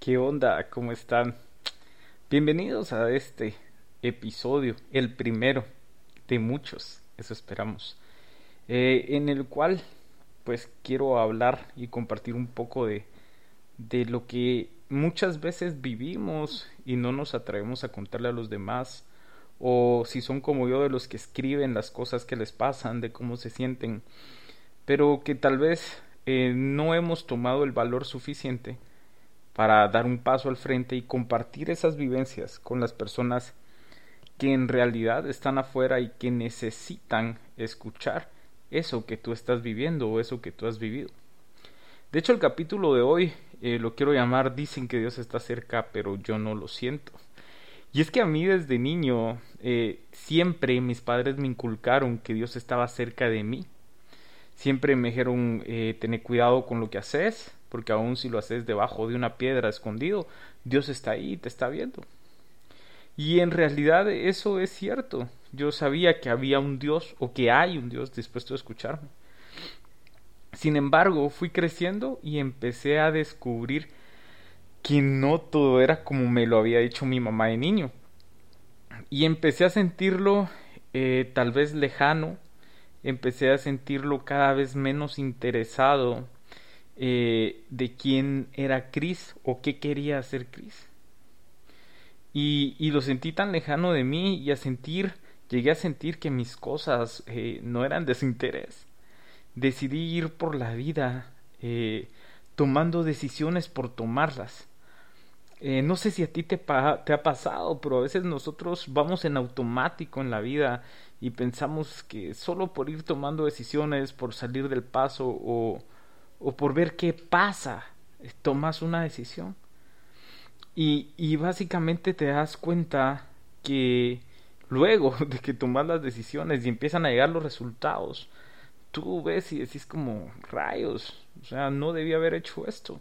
¿Qué onda? ¿Cómo están? Bienvenidos a este episodio, el primero de muchos, eso esperamos, eh, en el cual pues quiero hablar y compartir un poco de, de lo que muchas veces vivimos y no nos atrevemos a contarle a los demás o si son como yo de los que escriben las cosas que les pasan, de cómo se sienten, pero que tal vez eh, no hemos tomado el valor suficiente para dar un paso al frente y compartir esas vivencias con las personas que en realidad están afuera y que necesitan escuchar eso que tú estás viviendo o eso que tú has vivido. De hecho, el capítulo de hoy eh, lo quiero llamar Dicen que Dios está cerca, pero yo no lo siento. Y es que a mí desde niño eh, siempre mis padres me inculcaron que Dios estaba cerca de mí. Siempre me dijeron, eh, tener cuidado con lo que haces, porque aun si lo haces debajo de una piedra escondido, Dios está ahí y te está viendo. Y en realidad eso es cierto. Yo sabía que había un Dios o que hay un Dios dispuesto a escucharme. Sin embargo, fui creciendo y empecé a descubrir que no todo era como me lo había dicho mi mamá de niño. Y empecé a sentirlo eh, tal vez lejano, empecé a sentirlo cada vez menos interesado eh, de quién era Chris o qué quería hacer Chris. Y, y, lo sentí tan lejano de mí y a sentir, llegué a sentir que mis cosas eh, no eran de su interés. Decidí ir por la vida eh, tomando decisiones por tomarlas. No sé si a ti te, te, ha pasado, pero a veces nosotros vamos en automático en la vida y pensamos que solo por ir tomando decisiones, por salir del paso o, o por ver qué pasa, tomas una decisión. Y, y básicamente te das cuenta que luego de que tomas las decisiones y empiezan a llegar los resultados, tú ves y decís como rayos, o sea, no debía haber hecho esto.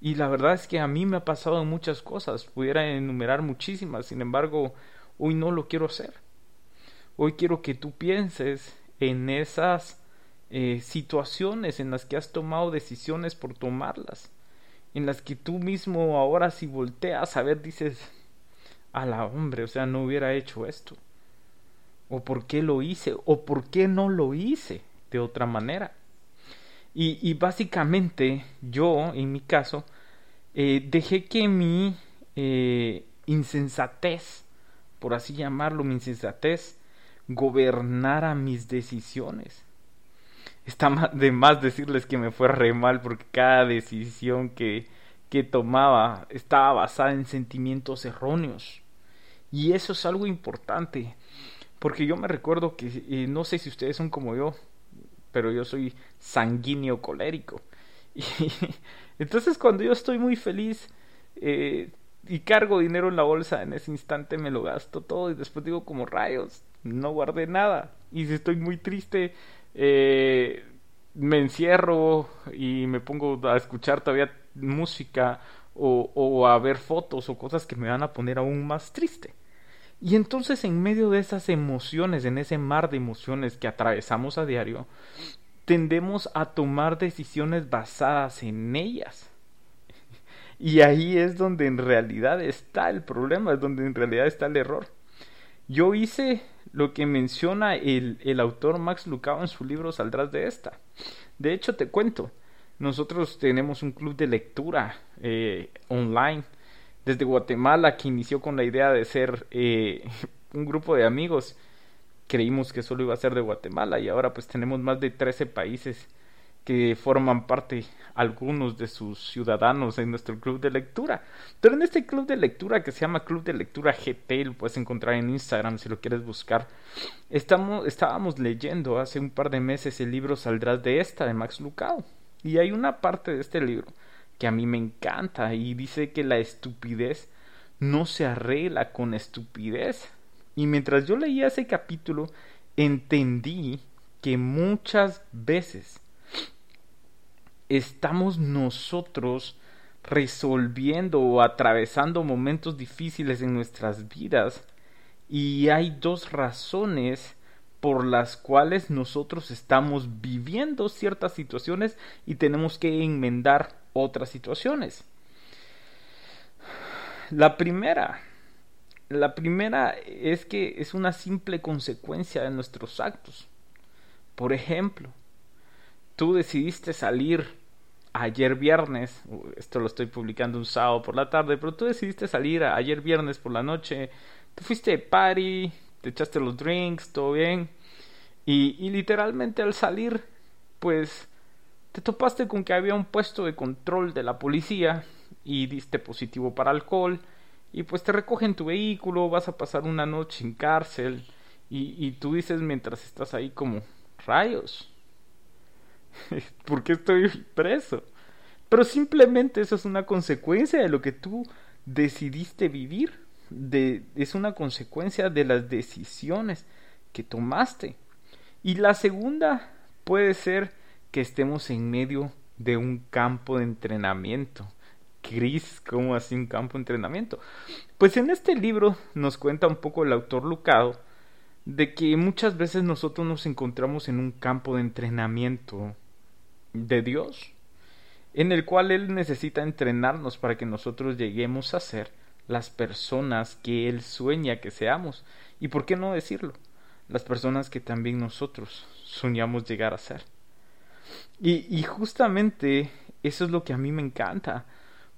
Y la verdad es que a mí me ha pasado muchas cosas, pudiera enumerar muchísimas, sin embargo, hoy no lo quiero hacer. Hoy quiero que tú pienses en esas eh, situaciones en las que has tomado decisiones por tomarlas, en las que tú mismo ahora si volteas a ver dices, a la hombre, o sea, no hubiera hecho esto, o por qué lo hice, o por qué no lo hice de otra manera. Y, básicamente yo, en mi caso, eh, dejé que mi eh, insensatez, por así llamarlo, mi insensatez, gobernara mis decisiones. Está de más decirles que me fue re mal porque cada decisión que, que tomaba estaba basada en sentimientos erróneos. Y eso es algo importante. Porque yo me recuerdo que, eh, no sé si ustedes son como yo, pero yo soy sanguíneo colérico. Y entonces cuando yo estoy muy feliz eh, y cargo dinero en la bolsa, en ese instante me lo gasto todo y después digo como rayos, no guardé nada. Y si estoy muy triste, eh, me encierro y me pongo a escuchar todavía música o, o a ver fotos o cosas que me van a poner aún más triste. Y entonces en medio de esas emociones, en ese mar de emociones que atravesamos a diario, tendemos a tomar decisiones basadas en ellas. Y ahí es donde en realidad está el problema, es donde en realidad está el error. Yo hice lo que menciona el, el autor Max Lucado en su libro Saldrás de esta. De hecho, te cuento, nosotros tenemos un club de lectura eh, online desde Guatemala que inició con la idea de ser eh, un grupo de amigos. Creímos que solo iba a ser de Guatemala y ahora pues tenemos más de 13 países que forman parte algunos de sus ciudadanos en nuestro club de lectura. Pero en este club de lectura que se llama Club de Lectura GT, lo puedes encontrar en Instagram si lo quieres buscar. Estamos, estábamos leyendo hace un par de meses el libro Saldrás de esta de Max Lucado. Y hay una parte de este libro que a mí me encanta y dice que la estupidez no se arregla con estupidez. Y mientras yo leía ese capítulo, entendí que muchas veces estamos nosotros resolviendo o atravesando momentos difíciles en nuestras vidas y hay dos razones por las cuales nosotros estamos viviendo ciertas situaciones y tenemos que enmendar otras situaciones. La primera, la primera es que es una simple consecuencia de nuestros actos. Por ejemplo, tú decidiste salir ayer viernes, esto lo estoy publicando un sábado por la tarde, pero tú decidiste salir ayer viernes por la noche, te fuiste de party, te echaste los drinks, todo bien, y, y literalmente al salir, pues te topaste con que había un puesto de control de la policía y diste positivo para alcohol, y pues te recogen tu vehículo, vas a pasar una noche en cárcel, y, y tú dices mientras estás ahí como, rayos, ¿Por qué estoy preso? Pero simplemente eso es una consecuencia de lo que tú decidiste vivir. Es una consecuencia de las decisiones que tomaste. Y la segunda puede ser que estemos en medio de un campo de entrenamiento. Cris, ¿cómo así un campo de entrenamiento? Pues en este libro nos cuenta un poco el autor Lucado de que muchas veces nosotros nos encontramos en un campo de entrenamiento de Dios, en el cual Él necesita entrenarnos para que nosotros lleguemos a ser las personas que Él sueña que seamos. ¿Y por qué no decirlo? Las personas que también nosotros soñamos llegar a ser. Y, justamente eso es lo que a mí me encanta,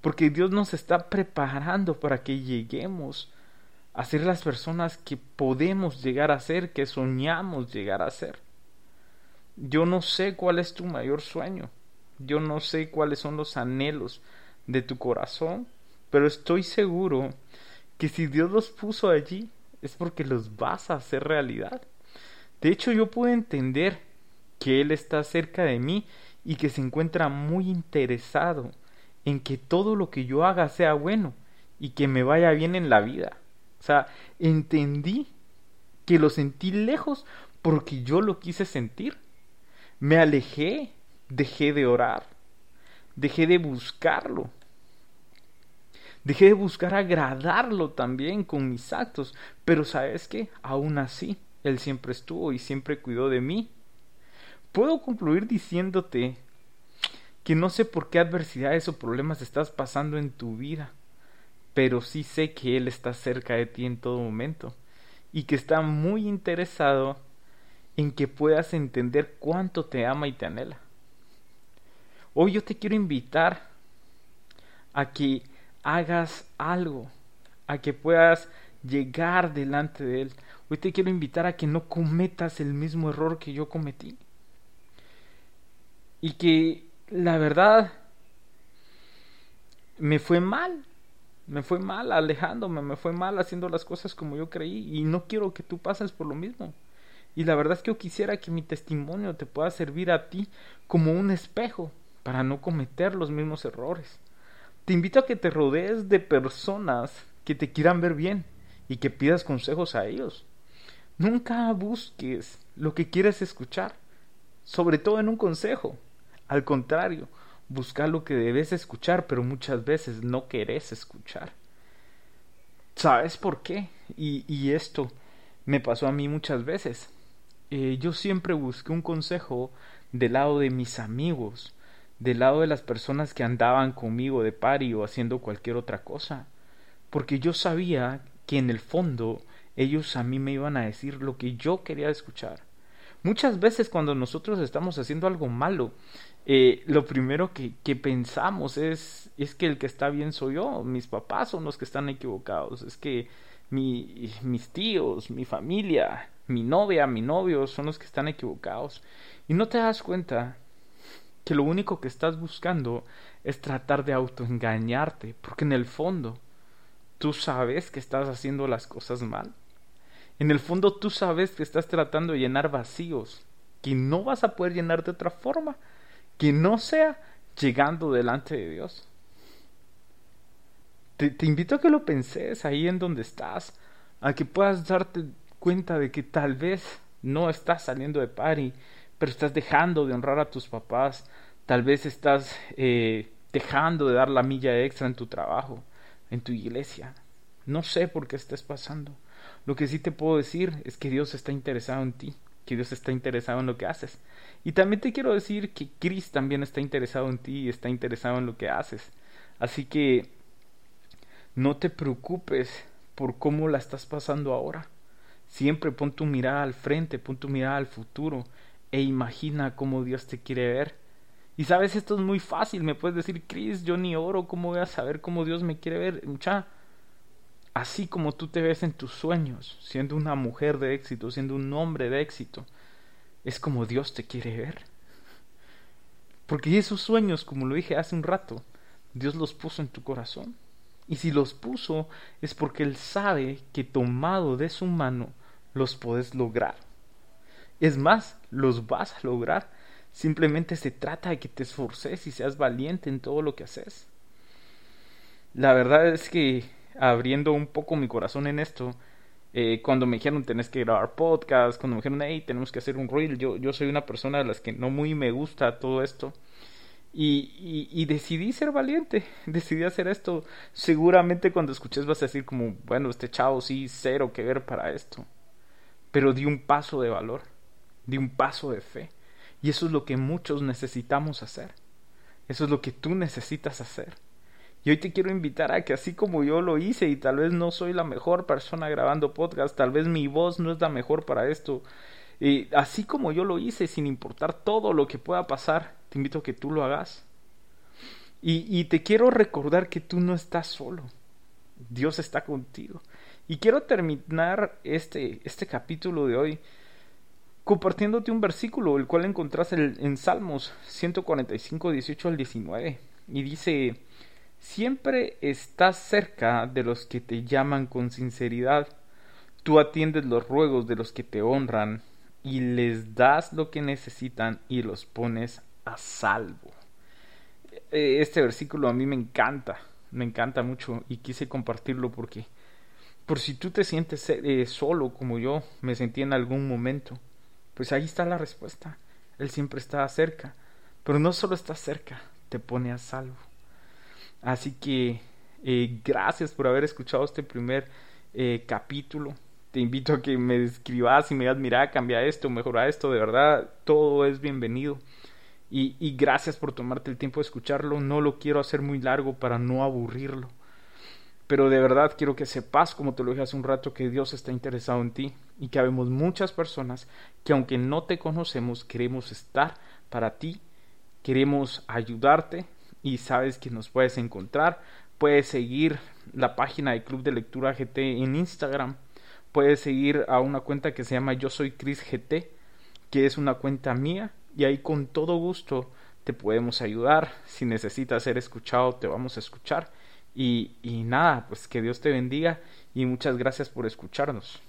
porque Dios nos está preparando para que lleguemos a ser las personas que podemos llegar a ser, que soñamos llegar a ser. Yo no sé cuál es tu mayor sueño. Yo no sé cuáles son los anhelos de tu corazón, pero estoy seguro que si Dios los puso allí es porque los vas a hacer realidad. De hecho, yo puedo entender que Él está cerca de mí y que se encuentra muy interesado en que todo lo que yo haga sea bueno y que me vaya bien en la vida. O sea, entendí que lo sentí lejos porque yo lo quise sentir. Me alejé, dejé de orar, dejé de buscarlo. Dejé de buscar agradarlo también con mis actos, pero sabes qué, aún así, Él siempre estuvo y siempre cuidó de mí. Puedo concluir diciéndote que no sé por qué adversidades o problemas estás pasando en tu vida, pero sí sé que Él está cerca de ti en todo momento y que está muy interesado en que puedas entender cuánto te ama y te anhela. Hoy yo te quiero invitar a que hagas algo, a que puedas llegar delante de Él. Hoy te quiero invitar a que no cometas el mismo error que yo cometí. Y que la verdad me fue mal. Me fue mal alejándome, me fue mal haciendo las cosas como yo creí y no quiero que tú pases por lo mismo. Y la verdad es que yo quisiera que mi testimonio te pueda servir a ti como un espejo para no cometer los mismos errores. Te invito a que te rodees de personas que te quieran ver bien y que pidas consejos a ellos. Nunca busques lo que quieres escuchar, sobre todo en un consejo. Al contrario, busca lo que debes escuchar, pero muchas veces no querés escuchar. ¿Sabes por qué? Y, y esto me pasó a mí muchas veces. Eh, yo siempre busqué un consejo del lado de mis amigos, del lado de las personas que andaban conmigo de pari o haciendo cualquier otra cosa, porque yo sabía que en el fondo ellos a mí me iban a decir lo que yo quería escuchar. Muchas veces cuando nosotros estamos haciendo algo malo, eh, lo primero que, que, pensamos es, es que el que está bien soy yo, mis papás son los que están equivocados, es que mi, mis tíos, mi familia, mi novia, mi novio son los que están equivocados. Y no te das cuenta que lo único que estás buscando es tratar de autoengañarte, porque en el fondo tú sabes que estás haciendo las cosas mal. En el fondo tú sabes que estás tratando de llenar vacíos que no vas a poder llenar de otra forma que no sea llegando delante de Dios. Te, invito a que lo penses ahí en donde estás, a que puedas darte cuenta de que tal vez no estás saliendo de party, pero estás dejando de honrar a tus papás, tal vez estás eh, dejando de dar la milla extra en tu trabajo, en tu iglesia. No sé por qué estés pasando. Lo que sí te puedo decir es que Dios está interesado en ti, que Dios está interesado en lo que haces. Y también te quiero decir que Chris también está interesado en ti y está interesado en lo que haces. Así que No te preocupes por cómo la estás pasando ahora. Siempre pon tu mirada al frente, pon tu mirada al futuro e imagina cómo Dios te quiere ver. Y sabes, esto es muy fácil. Me puedes decir, Chris, yo ni oro, ¿cómo voy a saber cómo Dios me quiere ver? Mucha, así como tú te ves en tus sueños, siendo una mujer de éxito, siendo un hombre de éxito, es como Dios te quiere ver. Porque esos sueños, como lo dije hace un rato, Dios los puso en tu corazón. Y si los puso es porque Él sabe que tomado de su mano los puedes lograr. Es más, los vas a lograr. Simplemente se trata de que te esforces y seas valiente en todo lo que haces. La verdad es que abriendo un poco mi corazón en esto, eh, cuando me dijeron tenés que grabar podcast, cuando me dijeron hey tenemos que hacer un reel, yo, yo soy una persona de las que no muy me gusta todo esto. Y, y, decidí ser valiente, decidí hacer esto. Seguramente cuando escuches vas a decir como, bueno, este chavo sí, cero que ver para esto. Pero di un paso de valor, di un paso de fe. Y eso es lo que muchos necesitamos hacer. Eso es lo que tú necesitas hacer. Y hoy te quiero invitar a que así como yo lo hice y tal vez no soy la mejor persona grabando podcast, tal vez mi voz no es la mejor para esto, y así como yo lo hice sin importar todo lo que pueda pasar, te invito a que tú lo hagas. Y, y te quiero recordar que tú no estás solo. Dios está contigo. Y quiero terminar este, este capítulo de hoy compartiéndote un versículo, el cual encontrás en, Salmos 145, 18 al 19. Y dice, siempre estás cerca de los que te llaman con sinceridad. Tú atiendes los ruegos de los que te honran y les das lo que necesitan y los pones a salvo. Eh, este versículo a mí me encanta, me encanta mucho y quise compartirlo porque por si tú te sientes eh, solo como yo me sentí en algún momento, pues ahí está la respuesta. Él siempre está cerca, pero no solo está cerca, te pone a salvo. Así que eh, gracias por haber escuchado este primer capítulo te invito a que me escribas y me digas, mira, cambia esto, mejora esto, de verdad, todo es bienvenido. Y gracias por tomarte el tiempo de escucharlo, no lo quiero hacer muy largo para no aburrirlo. Pero de verdad quiero que sepas, como te lo dije hace un rato, que Dios está interesado en ti y que habemos muchas personas que aunque no te conocemos, queremos estar para ti, queremos ayudarte y sabes que nos puedes encontrar. Puedes seguir la página de Club de Lectura GT en Instagram puedes seguir a una cuenta que se llama Yo Soy Chris GT, que es una cuenta mía, y ahí con todo gusto te podemos ayudar. Si necesitas ser escuchado, te vamos a escuchar. Y, y nada, pues que Dios te bendiga y muchas gracias por escucharnos.